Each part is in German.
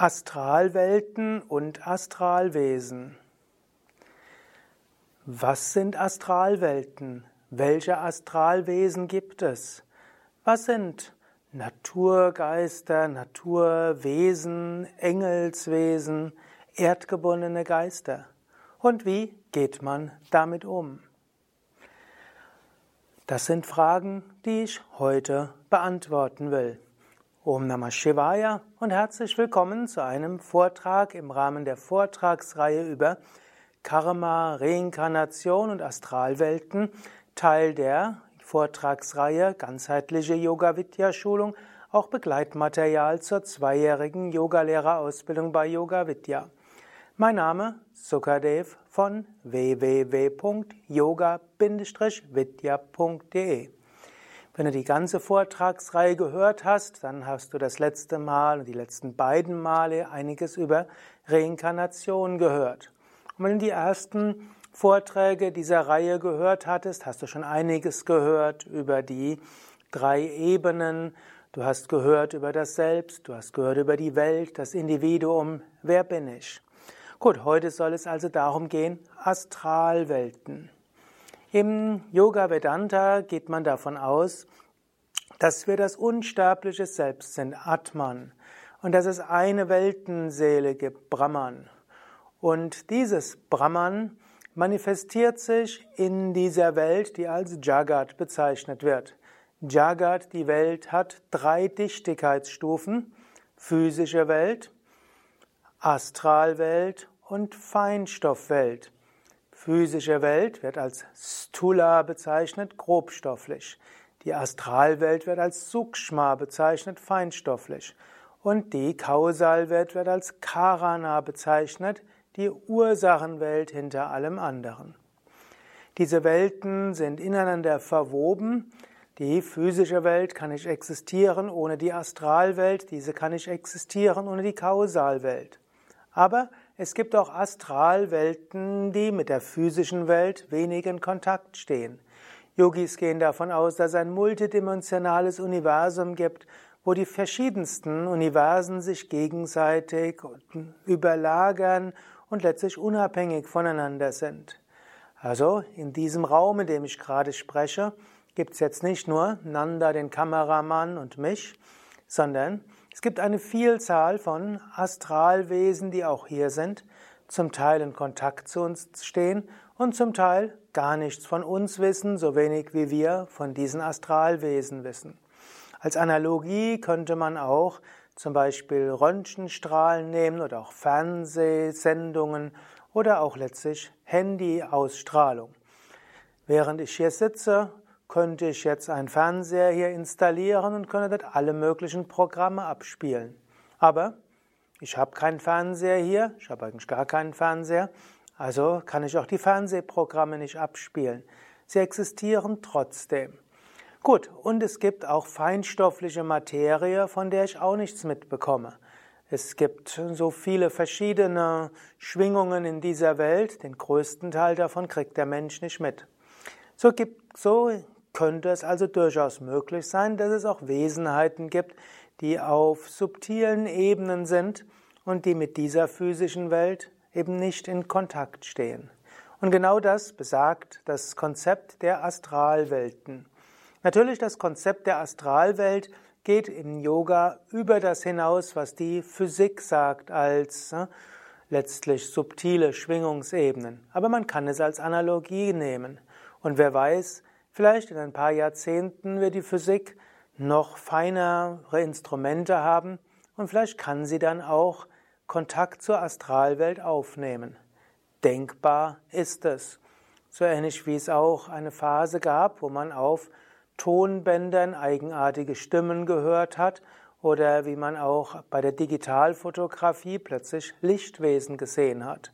Astralwelten und Astralwesen. Was sind Astralwelten? Welche Astralwesen gibt es? Was sind Naturgeister, Naturwesen, Engelswesen, erdgebundene Geister? Und wie geht man damit um? Das sind Fragen, die ich heute beantworten will. Om Namah Shivaya und herzlich willkommen zu einem Vortrag im Rahmen der Vortragsreihe über Karma, Reinkarnation und Astralwelten, Teil der Vortragsreihe Ganzheitliche Yoga Vidya Schulung, auch Begleitmaterial zur zweijährigen Yogalehrerausbildung bei Yoga Vidya. Mein Name Sukadev von www.yoga-vidya.de wenn du die ganze Vortragsreihe gehört hast, dann hast du das letzte Mal und die letzten beiden Male einiges über Reinkarnation gehört. Und wenn du die ersten Vorträge dieser Reihe gehört hattest, hast du schon einiges gehört über die drei Ebenen. Du hast gehört über das Selbst, du hast gehört über die Welt, das Individuum. Wer bin ich? Gut, heute soll es also darum gehen, Astralwelten. Im Yoga Vedanta geht man davon aus, dass wir das unsterbliche Selbst sind, Atman, und dass es eine Weltenseele gibt, Brahman. Und dieses Brahman manifestiert sich in dieser Welt, die als Jagat bezeichnet wird. Jagat, die Welt, hat drei Dichtigkeitsstufen, physische Welt, Astralwelt und Feinstoffwelt. Physische Welt wird als Stula bezeichnet, grobstofflich. Die Astralwelt wird als Sukshma bezeichnet, feinstofflich. Und die Kausalwelt wird als Karana bezeichnet, die Ursachenwelt hinter allem anderen. Diese Welten sind ineinander verwoben. Die physische Welt kann nicht existieren ohne die Astralwelt, diese kann nicht existieren ohne die Kausalwelt. Aber es gibt auch Astralwelten, die mit der physischen Welt wenig in Kontakt stehen. Yogis gehen davon aus, dass es ein multidimensionales Universum gibt, wo die verschiedensten Universen sich gegenseitig überlagern und letztlich unabhängig voneinander sind. Also in diesem Raum, in dem ich gerade spreche, gibt es jetzt nicht nur Nanda, den Kameramann und mich, sondern es gibt eine Vielzahl von Astralwesen, die auch hier sind, zum Teil in Kontakt zu uns stehen und zum Teil gar nichts von uns wissen, so wenig wie wir von diesen Astralwesen wissen. Als Analogie könnte man auch zum Beispiel Röntgenstrahlen nehmen oder auch Fernsehsendungen oder auch letztlich Handyausstrahlung. Während ich hier sitze könnte ich jetzt einen Fernseher hier installieren und könnte dort alle möglichen Programme abspielen. Aber ich habe keinen Fernseher hier, ich habe eigentlich gar keinen Fernseher, also kann ich auch die Fernsehprogramme nicht abspielen. Sie existieren trotzdem. Gut, und es gibt auch feinstoffliche Materie, von der ich auch nichts mitbekomme. Es gibt so viele verschiedene Schwingungen in dieser Welt, den größten Teil davon kriegt der Mensch nicht mit. So, gibt, so könnte es also durchaus möglich sein, dass es auch Wesenheiten gibt, die auf subtilen Ebenen sind und die mit dieser physischen Welt eben nicht in Kontakt stehen. Und genau das besagt das Konzept der Astralwelten. Natürlich, das Konzept der Astralwelt geht im Yoga über das hinaus, was die Physik sagt, als äh, letztlich subtile Schwingungsebenen. Aber man kann es als Analogie nehmen. Und wer weiß, Vielleicht in ein paar Jahrzehnten wird die Physik noch feinere Instrumente haben und vielleicht kann sie dann auch Kontakt zur Astralwelt aufnehmen. Denkbar ist es. So ähnlich wie es auch eine Phase gab, wo man auf Tonbändern eigenartige Stimmen gehört hat oder wie man auch bei der Digitalfotografie plötzlich Lichtwesen gesehen hat.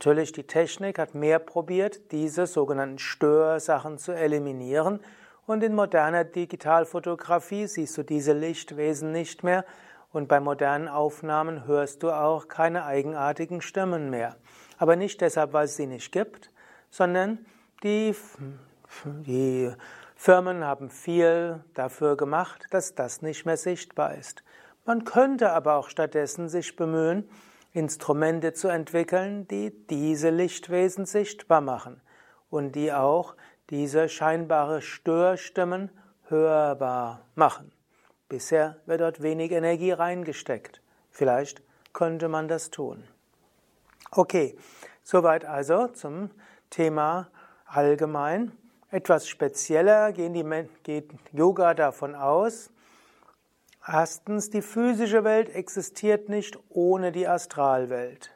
Natürlich, die Technik hat mehr probiert, diese sogenannten Störsachen zu eliminieren. Und in moderner Digitalfotografie siehst du diese Lichtwesen nicht mehr. Und bei modernen Aufnahmen hörst du auch keine eigenartigen Stimmen mehr. Aber nicht deshalb, weil es sie nicht gibt, sondern die, die Firmen haben viel dafür gemacht, dass das nicht mehr sichtbar ist. Man könnte aber auch stattdessen sich bemühen, Instrumente zu entwickeln, die diese Lichtwesen sichtbar machen und die auch diese scheinbare Störstimmen hörbar machen. Bisher wird dort wenig Energie reingesteckt. Vielleicht könnte man das tun. Okay, soweit also zum Thema allgemein. Etwas spezieller gehen die, geht Yoga davon aus. Erstens, die physische Welt existiert nicht ohne die Astralwelt.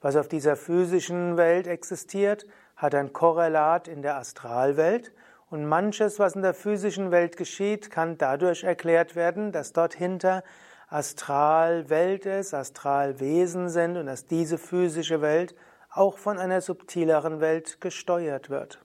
Was auf dieser physischen Welt existiert, hat ein Korrelat in der Astralwelt und manches, was in der physischen Welt geschieht, kann dadurch erklärt werden, dass dort hinter Astralwelt ist, Astralwesen sind und dass diese physische Welt auch von einer subtileren Welt gesteuert wird.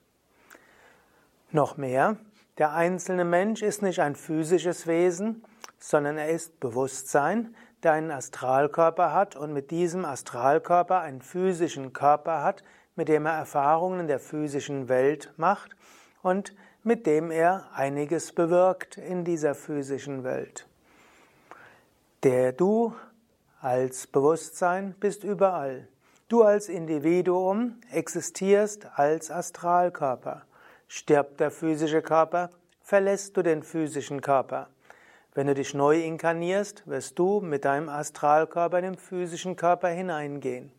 Noch mehr, der einzelne Mensch ist nicht ein physisches Wesen, sondern er ist Bewusstsein, der einen Astralkörper hat und mit diesem Astralkörper einen physischen Körper hat, mit dem er Erfahrungen der physischen Welt macht und mit dem er einiges bewirkt in dieser physischen Welt. Der Du als Bewusstsein bist überall. Du als Individuum existierst als Astralkörper. Stirbt der physische Körper, verlässt du den physischen Körper. Wenn du dich neu inkarnierst, wirst du mit deinem Astralkörper in den physischen Körper hineingehen.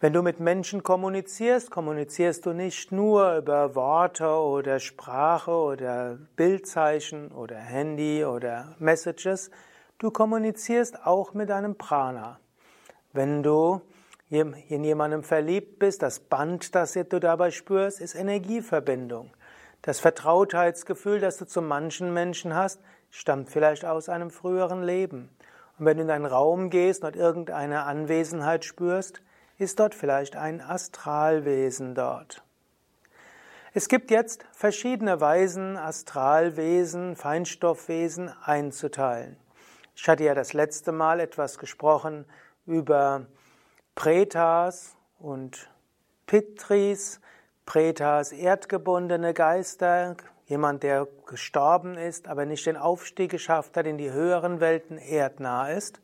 Wenn du mit Menschen kommunizierst, kommunizierst du nicht nur über Worte oder Sprache oder Bildzeichen oder Handy oder Messages, du kommunizierst auch mit deinem Prana. Wenn du in jemandem verliebt bist, das Band, das du dabei spürst, ist Energieverbindung. Das Vertrautheitsgefühl, das du zu manchen Menschen hast, stammt vielleicht aus einem früheren Leben. Und wenn du in einen Raum gehst und irgendeine Anwesenheit spürst, ist dort vielleicht ein Astralwesen dort. Es gibt jetzt verschiedene Weisen, Astralwesen, Feinstoffwesen einzuteilen. Ich hatte ja das letzte Mal etwas gesprochen über Pretas und Pitris, Pretas erdgebundene Geister, jemand, der gestorben ist, aber nicht den Aufstieg geschafft hat in die höheren Welten, erdnah ist.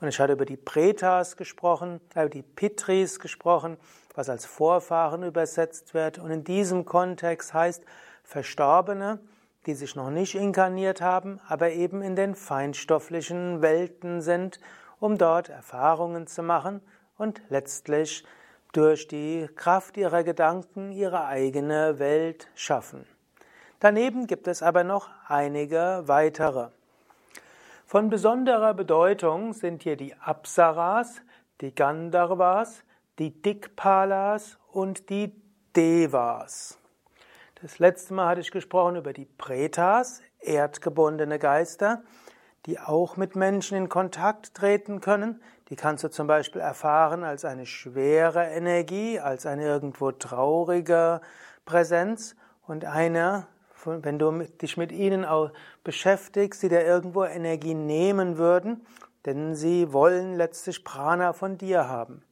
Und ich hatte über die Pretas gesprochen, über die Pitris gesprochen, was als Vorfahren übersetzt wird. Und in diesem Kontext heißt Verstorbene, die sich noch nicht inkarniert haben, aber eben in den feinstofflichen Welten sind, um dort Erfahrungen zu machen und letztlich durch die Kraft ihrer Gedanken ihre eigene Welt schaffen. Daneben gibt es aber noch einige weitere. Von besonderer Bedeutung sind hier die Apsaras, die Gandharvas, die Dikpalas und die Devas. Das letzte Mal hatte ich gesprochen über die Pretas, erdgebundene Geister, die auch mit Menschen in Kontakt treten können. Die kannst du zum Beispiel erfahren als eine schwere Energie, als eine irgendwo traurige Präsenz und eine wenn du dich mit ihnen beschäftigst, die dir irgendwo Energie nehmen würden, denn sie wollen letztlich Prana von dir haben.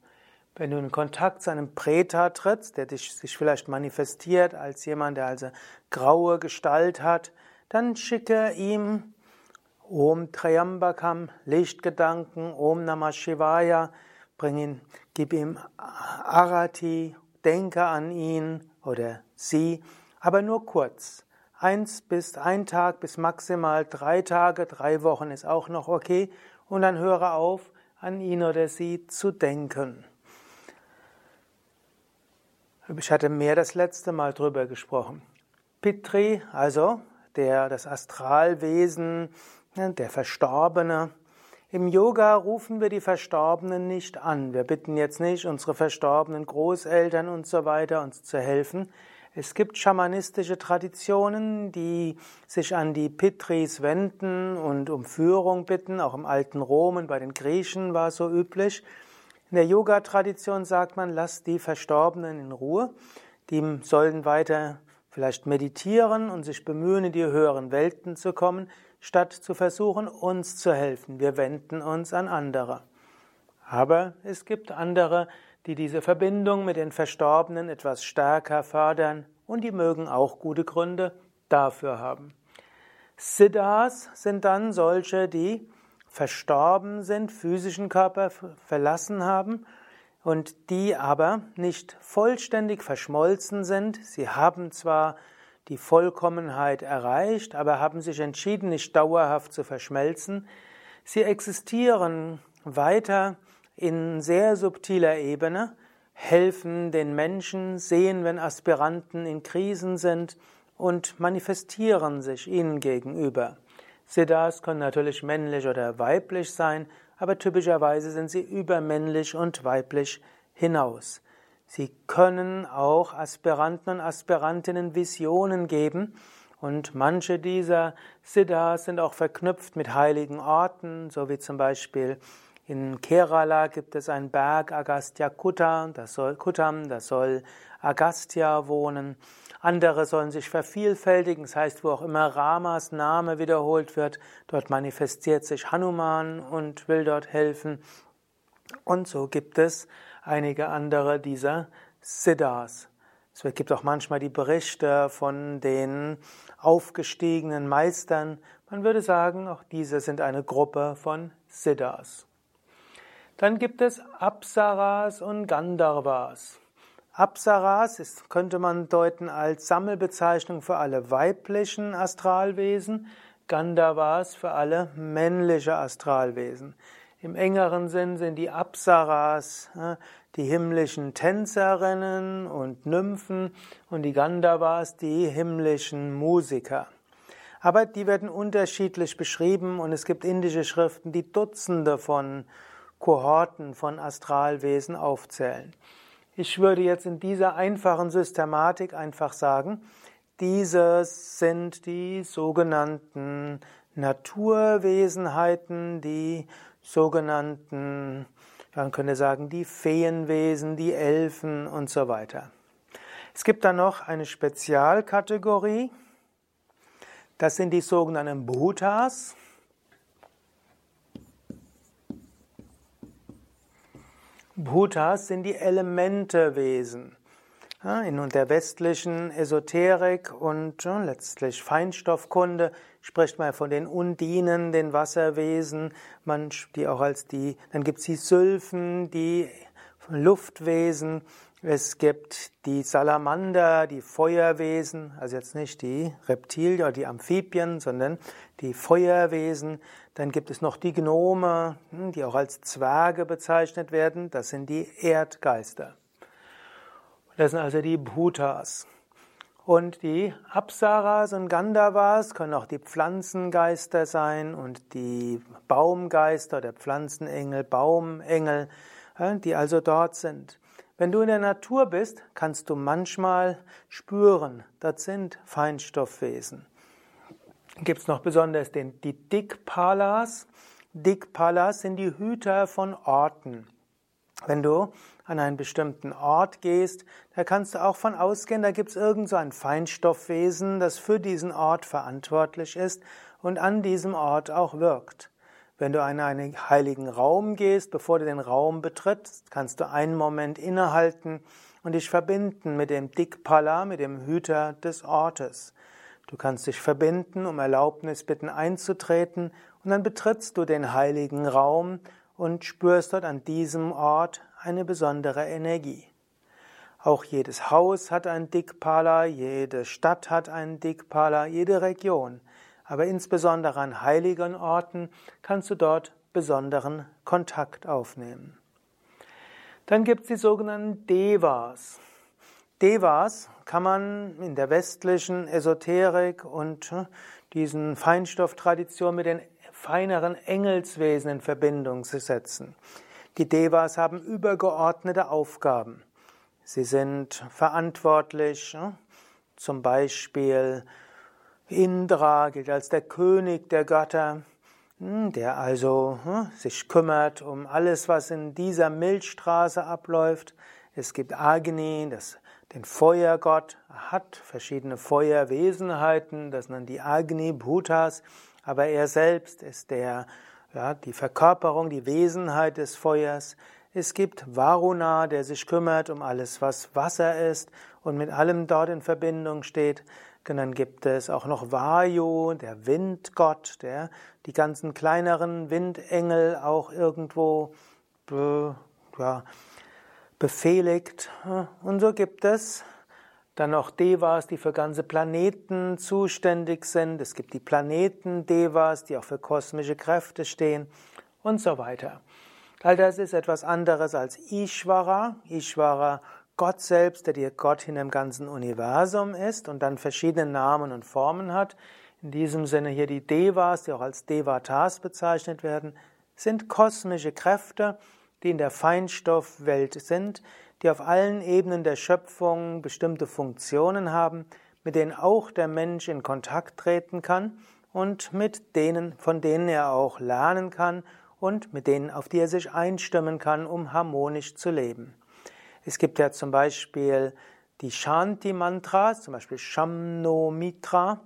Wenn du in Kontakt zu einem Preta trittst, der dich, sich vielleicht manifestiert als jemand, der also graue Gestalt hat, dann schicke ihm Om Triambakam, Lichtgedanken, Om Namah Shivaya, bring ihn, gib ihm Arati, denke an ihn oder sie, aber nur kurz. Eins bis ein Tag bis maximal drei Tage, drei Wochen ist auch noch okay. Und dann höre auf, an ihn oder sie zu denken. Ich hatte mehr das letzte Mal drüber gesprochen. Pitri, also der, das Astralwesen, der Verstorbene. Im Yoga rufen wir die Verstorbenen nicht an. Wir bitten jetzt nicht unsere verstorbenen Großeltern und so weiter uns zu helfen. Es gibt schamanistische Traditionen, die sich an die Pitris wenden und um Führung bitten. Auch im alten Rom und bei den Griechen war es so üblich. In der Yoga-Tradition sagt man, lass die Verstorbenen in Ruhe. Die sollen weiter vielleicht meditieren und sich bemühen, in die höheren Welten zu kommen, statt zu versuchen, uns zu helfen. Wir wenden uns an andere. Aber es gibt andere, die diese Verbindung mit den Verstorbenen etwas stärker fördern und die mögen auch gute Gründe dafür haben. Siddhas sind dann solche, die verstorben sind, physischen Körper verlassen haben und die aber nicht vollständig verschmolzen sind. Sie haben zwar die Vollkommenheit erreicht, aber haben sich entschieden, nicht dauerhaft zu verschmelzen. Sie existieren weiter in sehr subtiler Ebene, helfen den Menschen, sehen, wenn Aspiranten in Krisen sind und manifestieren sich ihnen gegenüber. Siddhas können natürlich männlich oder weiblich sein, aber typischerweise sind sie übermännlich und weiblich hinaus. Sie können auch Aspiranten und Aspirantinnen Visionen geben und manche dieser Siddhas sind auch verknüpft mit heiligen Orten, so wie zum Beispiel in Kerala gibt es einen Berg Agastya Kutta, das soll Kuttam, das soll Agastya wohnen. Andere sollen sich vervielfältigen, das heißt, wo auch immer Ramas Name wiederholt wird, dort manifestiert sich Hanuman und will dort helfen. Und so gibt es einige andere dieser Siddhas. Es gibt auch manchmal die Berichte von den aufgestiegenen Meistern. Man würde sagen, auch diese sind eine Gruppe von Siddhas. Dann gibt es Apsaras und Gandharvas. Apsaras ist, könnte man deuten als Sammelbezeichnung für alle weiblichen Astralwesen, Gandharvas für alle männliche Astralwesen. Im engeren Sinn sind die Apsaras die himmlischen Tänzerinnen und Nymphen und die Gandharvas die himmlischen Musiker. Aber die werden unterschiedlich beschrieben und es gibt indische Schriften, die Dutzende von Kohorten von Astralwesen aufzählen. Ich würde jetzt in dieser einfachen Systematik einfach sagen, diese sind die sogenannten Naturwesenheiten, die sogenannten, man könnte sagen, die Feenwesen, die Elfen und so weiter. Es gibt dann noch eine Spezialkategorie, das sind die sogenannten Bhutas. Bhutas sind die Elementewesen. In der westlichen Esoterik und letztlich Feinstoffkunde spricht man von den Undinen, den Wasserwesen, man, die auch als die, dann gibt es die Sylphen, die Luftwesen, es gibt die Salamander, die Feuerwesen, also jetzt nicht die Reptilien oder die Amphibien, sondern die Feuerwesen. Dann gibt es noch die Gnome, hm, die auch als Zwerge bezeichnet werden. Das sind die Erdgeister. Das sind also die Bhutas. Und die Apsaras und Gandhavas können auch die Pflanzengeister sein und die Baumgeister, der Pflanzenengel, Baumengel, die also dort sind. Wenn du in der Natur bist, kannst du manchmal spüren, das sind Feinstoffwesen. Gibt es noch besonders den, die Dikpalas. Dikpalas sind die Hüter von Orten. Wenn du an einen bestimmten Ort gehst, da kannst du auch von ausgehen, da gibt es irgend so ein Feinstoffwesen, das für diesen Ort verantwortlich ist und an diesem Ort auch wirkt. Wenn du in einen heiligen Raum gehst, bevor du den Raum betrittst, kannst du einen Moment innehalten und dich verbinden mit dem Dikpala, mit dem Hüter des Ortes. Du kannst dich verbinden, um Erlaubnis bitten einzutreten und dann betrittst du den heiligen Raum und spürst dort an diesem Ort eine besondere Energie. Auch jedes Haus hat ein Dikpala, jede Stadt hat einen Dikpala, jede Region aber insbesondere an heiligen Orten kannst du dort besonderen Kontakt aufnehmen. Dann gibt es die sogenannten Devas. Devas kann man in der westlichen Esoterik und äh, diesen Feinstofftradition mit den feineren Engelswesen in Verbindung setzen. Die Devas haben übergeordnete Aufgaben. Sie sind verantwortlich, äh, zum Beispiel Indra gilt als der König der Götter, hm, der also hm, sich kümmert um alles, was in dieser Milchstraße abläuft. Es gibt Agni, das, den Feuergott, hat verschiedene Feuerwesenheiten, das sind die Agni Bhutas, aber er selbst ist der, ja, die Verkörperung, die Wesenheit des Feuers. Es gibt Varuna, der sich kümmert um alles, was Wasser ist und mit allem dort in Verbindung steht. dann gibt es auch noch Vayu, der Windgott, der die ganzen kleineren Windengel auch irgendwo be, ja, befehligt. Und so gibt es dann noch Devas, die für ganze Planeten zuständig sind. Es gibt die Planeten-Devas, die auch für kosmische Kräfte stehen und so weiter. All das ist etwas anderes als Ishvara. Ishvara Gott selbst, der dir Gott in dem ganzen Universum ist und dann verschiedene Namen und Formen hat. In diesem Sinne hier die Devas, die auch als Devatas bezeichnet werden, sind kosmische Kräfte, die in der Feinstoffwelt sind, die auf allen Ebenen der Schöpfung bestimmte Funktionen haben, mit denen auch der Mensch in Kontakt treten kann und mit denen, von denen er auch lernen kann und mit denen, auf die er sich einstimmen kann, um harmonisch zu leben. Es gibt ja zum Beispiel die Shanti-Mantras, zum Beispiel Shamno Mitra.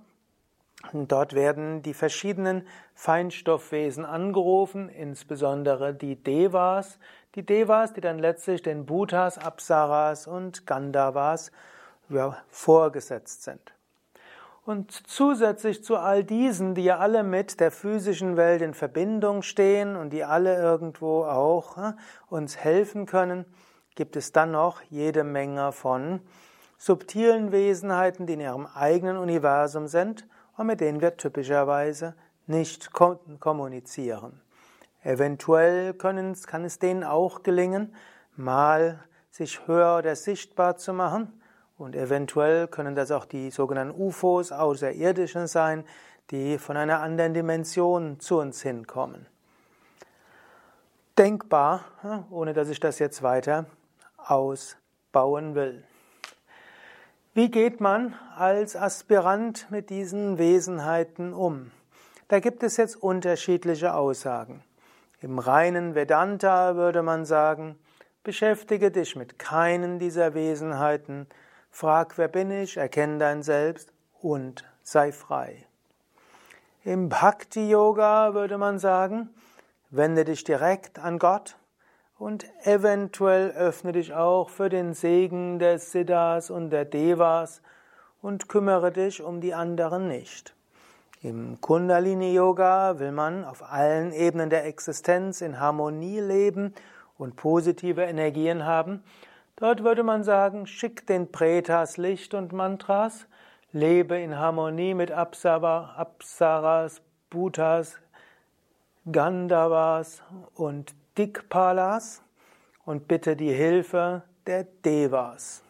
Dort werden die verschiedenen Feinstoffwesen angerufen, insbesondere die Devas. Die Devas, die dann letztlich den Bhutas, Apsaras und Gandhavas ja, vorgesetzt sind. Und zusätzlich zu all diesen, die ja alle mit der physischen Welt in Verbindung stehen und die alle irgendwo auch äh, uns helfen können, gibt es dann noch jede Menge von subtilen Wesenheiten, die in ihrem eigenen Universum sind und mit denen wir typischerweise nicht kommunizieren. Eventuell können, kann es denen auch gelingen, mal sich höher oder sichtbar zu machen. Und eventuell können das auch die sogenannten UFOs, Außerirdischen sein, die von einer anderen Dimension zu uns hinkommen. Denkbar, ohne dass ich das jetzt weiter ausbauen will. Wie geht man als Aspirant mit diesen Wesenheiten um? Da gibt es jetzt unterschiedliche Aussagen. Im reinen Vedanta würde man sagen, beschäftige dich mit keinen dieser Wesenheiten, frag, wer bin ich, erkenne dein Selbst und sei frei. Im Bhakti Yoga würde man sagen, wende dich direkt an Gott, und eventuell öffne dich auch für den Segen der Siddhas und der Devas und kümmere dich um die anderen nicht. Im Kundalini Yoga will man auf allen Ebenen der Existenz in Harmonie leben und positive Energien haben. Dort würde man sagen, schick den Pretas Licht und Mantras, lebe in Harmonie mit Apsaras, Bhutas, Gandhavas und Dikpalas und bitte die Hilfe der Devas.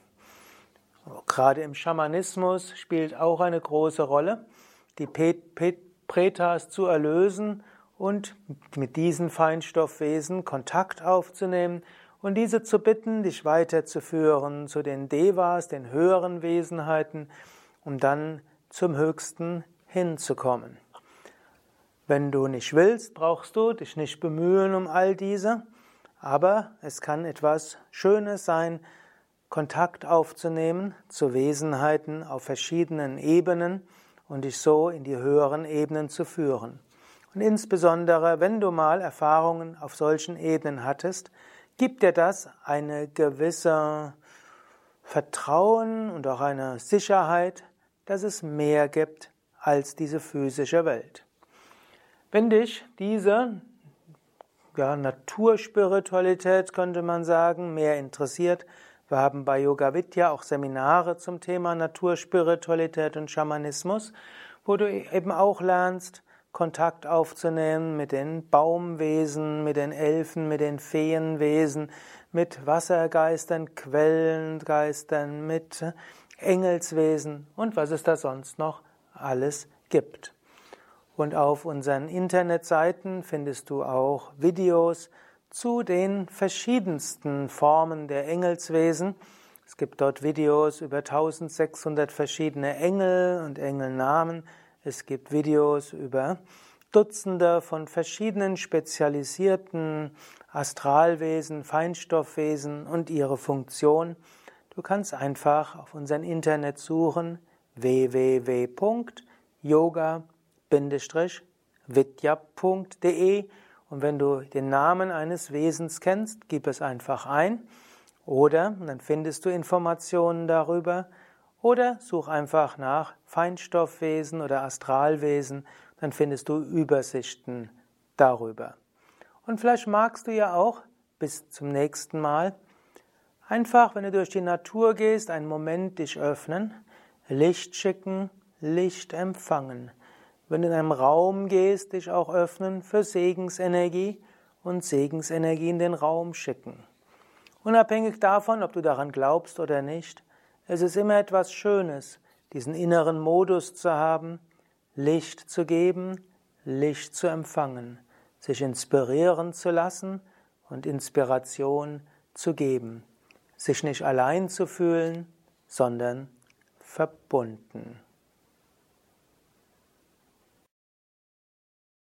Gerade im Schamanismus spielt auch eine große Rolle, die Pretas zu erlösen und mit diesen Feinstoffwesen Kontakt aufzunehmen und diese zu bitten, dich weiterzuführen zu den Devas, den höheren Wesenheiten, um dann zum Höchsten hinzukommen. Wenn du nicht willst, brauchst du dich nicht bemühen um all diese, aber es kann etwas Schönes sein, Kontakt aufzunehmen zu Wesenheiten auf verschiedenen Ebenen und dich so in die höheren Ebenen zu führen. Und insbesondere, wenn du mal Erfahrungen auf solchen Ebenen hattest, gibt dir das eine gewisse Vertrauen und auch eine Sicherheit, dass es mehr gibt als diese physische Welt. Wenn dich diese ja, Naturspiritualität, könnte man sagen, mehr interessiert, wir haben bei Yoga Vidya auch Seminare zum Thema Naturspiritualität und Schamanismus, wo du eben auch lernst, Kontakt aufzunehmen mit den Baumwesen, mit den Elfen, mit den Feenwesen, mit Wassergeistern, Quellengeistern, mit Engelswesen und was es da sonst noch alles gibt. Und auf unseren Internetseiten findest du auch Videos zu den verschiedensten Formen der Engelswesen. Es gibt dort Videos über 1600 verschiedene Engel und Engelnamen. Es gibt Videos über Dutzende von verschiedenen spezialisierten Astralwesen, Feinstoffwesen und ihre Funktion. Du kannst einfach auf unseren Internet suchen www.yoga.com vidya.de und wenn du den Namen eines Wesens kennst, gib es einfach ein oder dann findest du Informationen darüber Oder such einfach nach Feinstoffwesen oder Astralwesen, dann findest du Übersichten darüber. Und vielleicht magst du ja auch bis zum nächsten Mal einfach, wenn du durch die Natur gehst, einen Moment dich öffnen, Licht schicken, Licht empfangen. Wenn du in einem Raum gehst, dich auch öffnen für Segensenergie und Segensenergie in den Raum schicken. Unabhängig davon, ob du daran glaubst oder nicht, es ist immer etwas Schönes, diesen inneren Modus zu haben, Licht zu geben, Licht zu empfangen, sich inspirieren zu lassen und Inspiration zu geben, sich nicht allein zu fühlen, sondern verbunden.